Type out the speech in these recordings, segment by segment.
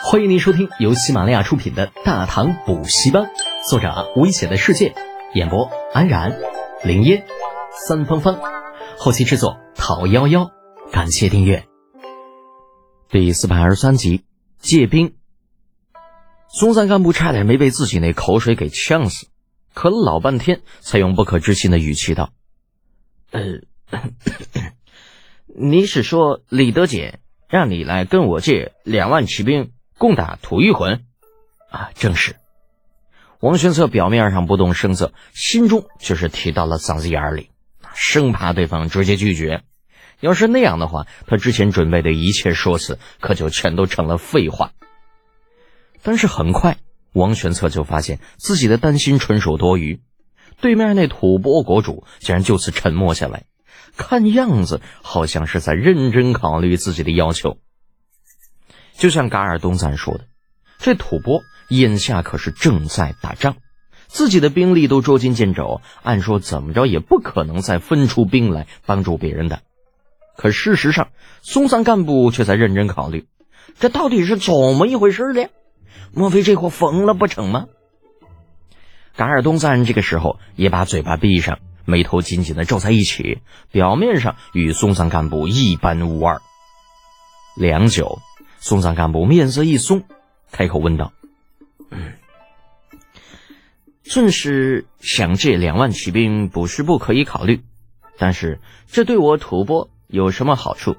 欢迎您收听由喜马拉雅出品的《大唐补习班》，作者危险的世界，演播安然、林烟、三芳芳，后期制作陶幺幺。感谢订阅。第四百二十三集，借兵。松赞干部差点没被自己那口水给呛死，咳了老半天，才用不可置信的语气道：“呃，你是说李德俭让你来跟我借两万骑兵？”攻打吐谷浑，啊，正是。王玄策表面上不动声色，心中却是提到了嗓子眼里，生怕对方直接拒绝。要是那样的话，他之前准备的一切说辞可就全都成了废话。但是很快，王玄策就发现自己的担心纯属多余。对面那吐蕃国主竟然就此沉默下来，看样子好像是在认真考虑自己的要求。就像噶尔东赞说的，这吐蕃眼下可是正在打仗，自己的兵力都捉襟见肘，按说怎么着也不可能再分出兵来帮助别人的。可事实上，松散干部却在认真考虑，这到底是怎么一回事呢？莫非这货疯了不成吗？噶尔东赞这个时候也把嘴巴闭上，眉头紧紧的皱在一起，表面上与松散干部一般无二。良久。松散干部面色一松，开口问道：“嗯，尊师想借两万骑兵，不是不可以考虑，但是这对我吐蕃有什么好处？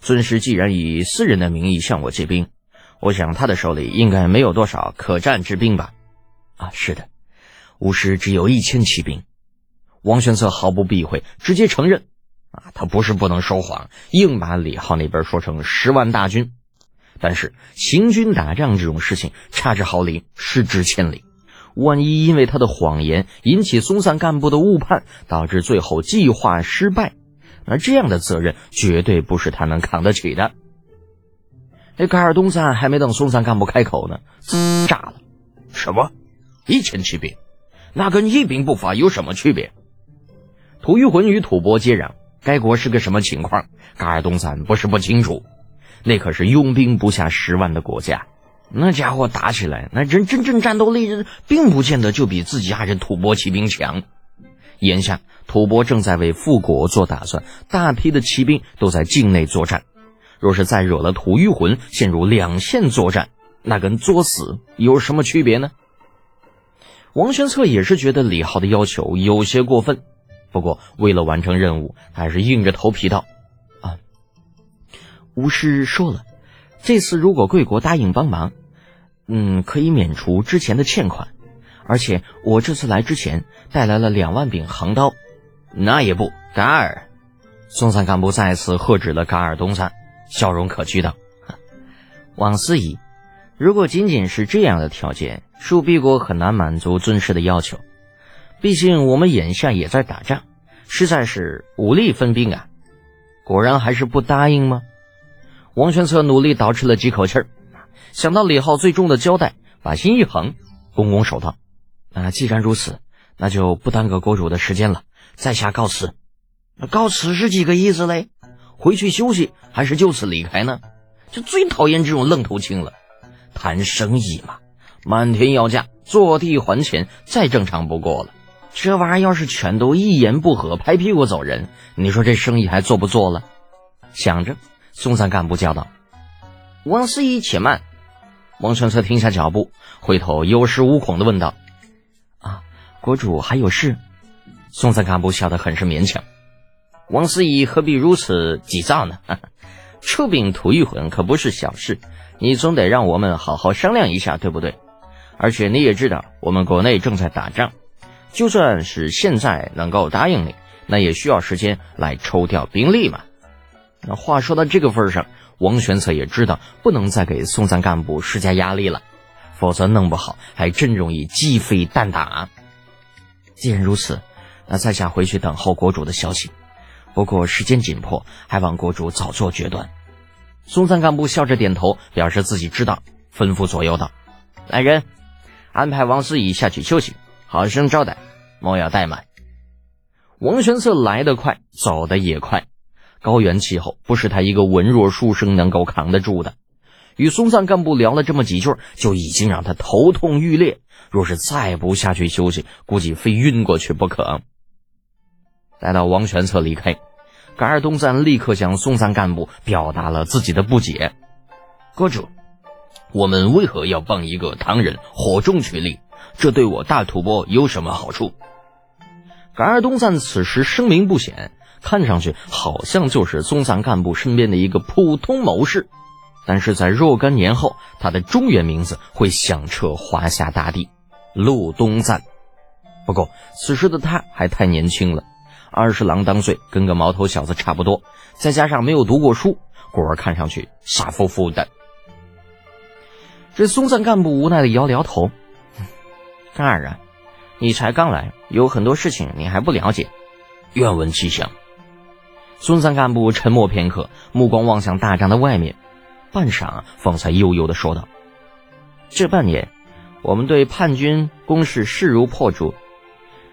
尊师既然以私人的名义向我借兵，我想他的手里应该没有多少可战之兵吧？啊，是的，巫师只有一千骑兵。”王玄策毫不避讳，直接承认：“啊，他不是不能说谎，硬把李浩那边说成十万大军。”但是行军打仗这种事情，差之毫厘，失之千里。万一因为他的谎言引起松散干部的误判，导致最后计划失败，那这样的责任绝对不是他能扛得起的。那噶尔东赞还没等松散干部开口呢，炸了！什么？一千骑兵？那跟一兵不发有什么区别？吐谷浑与吐蕃接壤，该国是个什么情况？噶尔东赞不是不清楚。那可是拥兵不下十万的国家，那家伙打起来，那真真正战斗力，并不见得就比自己家人吐蕃骑兵强。眼下吐蕃正在为复国做打算，大批的骑兵都在境内作战。若是再惹了吐谷浑陷入两线作战，那跟作死有什么区别呢？王玄策也是觉得李浩的要求有些过分，不过为了完成任务，还是硬着头皮道。巫师说了，这次如果贵国答应帮忙，嗯，可以免除之前的欠款，而且我这次来之前带来了两万柄横刀。那也不，噶尔，松散干部再次喝止了噶尔东赞，笑容可掬道：“王司仪，如果仅仅是这样的条件，树壁国很难满足尊师的要求。毕竟我们眼下也在打仗，实在是无力分兵啊。果然还是不答应吗？”王玄策努力倒饬了几口气儿，想到李浩最终的交代，把心一横，拱拱手道：“那既然如此，那就不耽搁国主的时间了，在下告辞。告辞是几个意思嘞？回去休息，还是就此离开呢？就最讨厌这种愣头青了。谈生意嘛，漫天要价，坐地还钱，再正常不过了。这玩意儿要是全都一言不合拍屁股走人，你说这生意还做不做了？想着。松散干部叫道：“王司仪，且慢。”王玄策停下脚步，回头有恃无恐的问道：“啊，国主还有事？”松散干部笑得很是勉强：“王司仪何必如此急躁呢？出兵吐谷浑可不是小事，你总得让我们好好商量一下，对不对？而且你也知道，我们国内正在打仗，就算是现在能够答应你，那也需要时间来抽调兵力嘛。”那话说到这个份上，王玄策也知道不能再给松散干部施加压力了，否则弄不好还真容易鸡飞蛋打。既然如此，那在下回去等候国主的消息。不过时间紧迫，还望国主早做决断。松散干部笑着点头，表示自己知道，吩咐左右道：“来人，安排王思仪下去休息，好生招待，莫要怠慢。”王玄策来得快，走得也快。高原气候不是他一个文弱书生能够扛得住的。与松赞干部聊了这么几句，就已经让他头痛欲裂。若是再不下去休息，估计非晕过去不可。待到王玄策离开，噶尔东赞立刻向松赞干部表达了自己的不解：“阁主，我们为何要帮一个唐人火中取栗？这对我大吐蕃有什么好处？”噶尔东赞此时声名不显，看上去好像就是松赞干部身边的一个普通谋士。但是在若干年后，他的中原名字会响彻华夏大地，陆东赞。不过此时的他还太年轻了，二十郎当岁，跟个毛头小子差不多，再加上没有读过书，故而看上去傻乎乎的。这松赞干部无奈的摇了摇头：“干儿啊，你才刚来，有很多事情你还不了解。愿闻其详。”孙三干部沉默片刻，目光望向大帐的外面。半晌，方才悠悠的说道：“这半年，我们对叛军攻势势如破竹，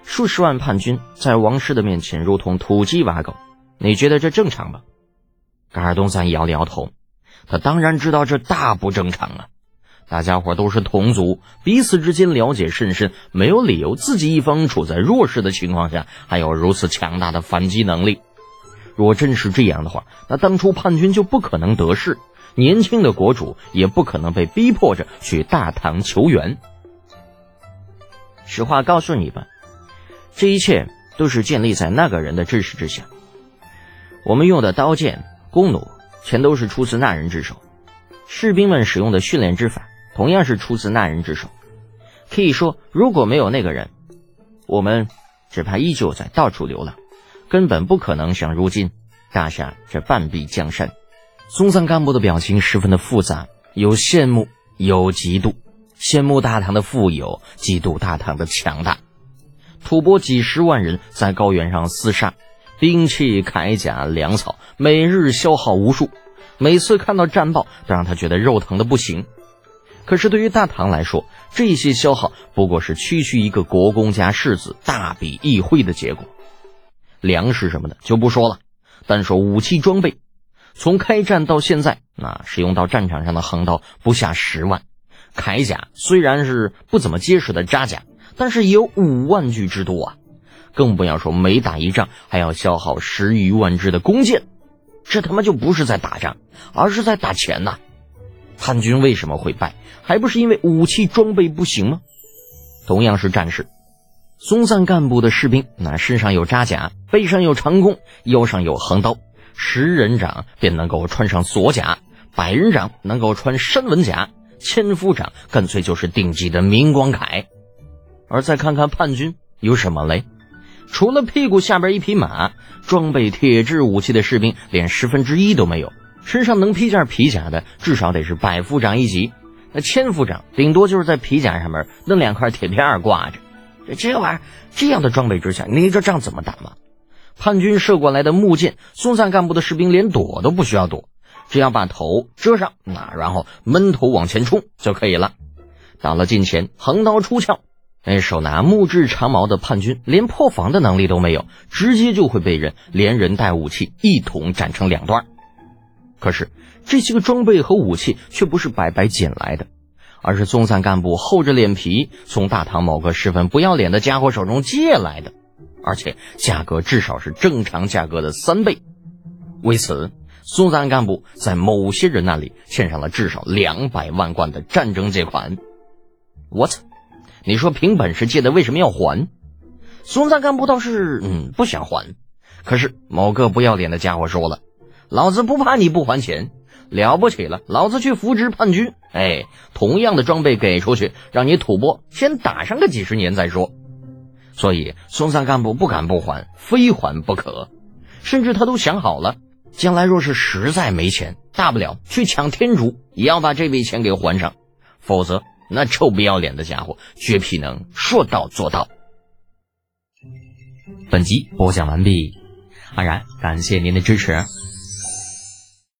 数十万叛军在王师的面前如同土鸡瓦狗。你觉得这正常吗？”噶尔东赞摇了摇头，他当然知道这大不正常啊！大家伙都是同族，彼此之间了解甚深，没有理由自己一方处在弱势的情况下还有如此强大的反击能力。若真是这样的话，那当初叛军就不可能得势。年轻的国主也不可能被逼迫着去大唐求援。实话告诉你吧，这一切都是建立在那个人的支持之下。我们用的刀剑、弓弩，全都是出自那人之手；士兵们使用的训练之法，同样是出自那人之手。可以说，如果没有那个人，我们只怕依旧在到处流浪，根本不可能像如今打下这半壁江山。松赞干部的表情十分的复杂，有羡慕，有嫉妒。羡慕大唐的富有，嫉妒大唐的强大。吐蕃几十万人在高原上厮杀，兵器、铠甲、粮草，每日消耗无数。每次看到战报，都让他觉得肉疼的不行。可是对于大唐来说，这些消耗不过是区区一个国公家世子大笔一挥的结果。粮食什么的就不说了，单说武器装备。从开战到现在，那使用到战场上的横刀不下十万，铠甲虽然是不怎么结实的扎甲，但是也有五万具之多啊！更不要说每打一仗还要消耗十余万支的弓箭，这他妈就不是在打仗，而是在打钱呐！叛军为什么会败？还不是因为武器装备不行吗？同样是战士，松赞干部的士兵那身上有扎甲，背上有长弓，腰上有横刀。十人长便能够穿上锁甲，百人长能够穿山纹甲，千夫长干脆就是顶级的明光铠。而再看看叛军有什么嘞？除了屁股下边一匹马，装备铁制武器的士兵连十分之一都没有。身上能披件皮甲的，至少得是百夫长一级。那千夫长顶多就是在皮甲上面弄两块铁片挂着。这这玩意儿，这样的装备之下，你这仗怎么打嘛？叛军射过来的木箭，松赞干部的士兵连躲都不需要躲，只要把头遮上，那然后闷头往前冲就可以了。到了近前，横刀出鞘，那手拿木质长矛的叛军连破防的能力都没有，直接就会被人连人带武器一同斩成两段。可是这些个装备和武器却不是白白捡来的，而是松赞干部厚着脸皮从大唐某个十分不要脸的家伙手中借来的。而且价格至少是正常价格的三倍，为此，松赞干部在某些人那里欠上了至少两百万贯的战争借款。what？！你说凭本事借的为什么要还？松赞干部倒是嗯不想还，可是某个不要脸的家伙说了：“老子不怕你不还钱，了不起了，老子去扶植叛军。哎，同样的装备给出去，让你吐蕃先打上个几十年再说。”所以，松赞干部不敢不还，非还不可。甚至他都想好了，将来若是实在没钱，大不了去抢天竺，也要把这笔钱给还上。否则，那臭不要脸的家伙绝皮能说到做到。本集播讲完毕，安然感谢您的支持。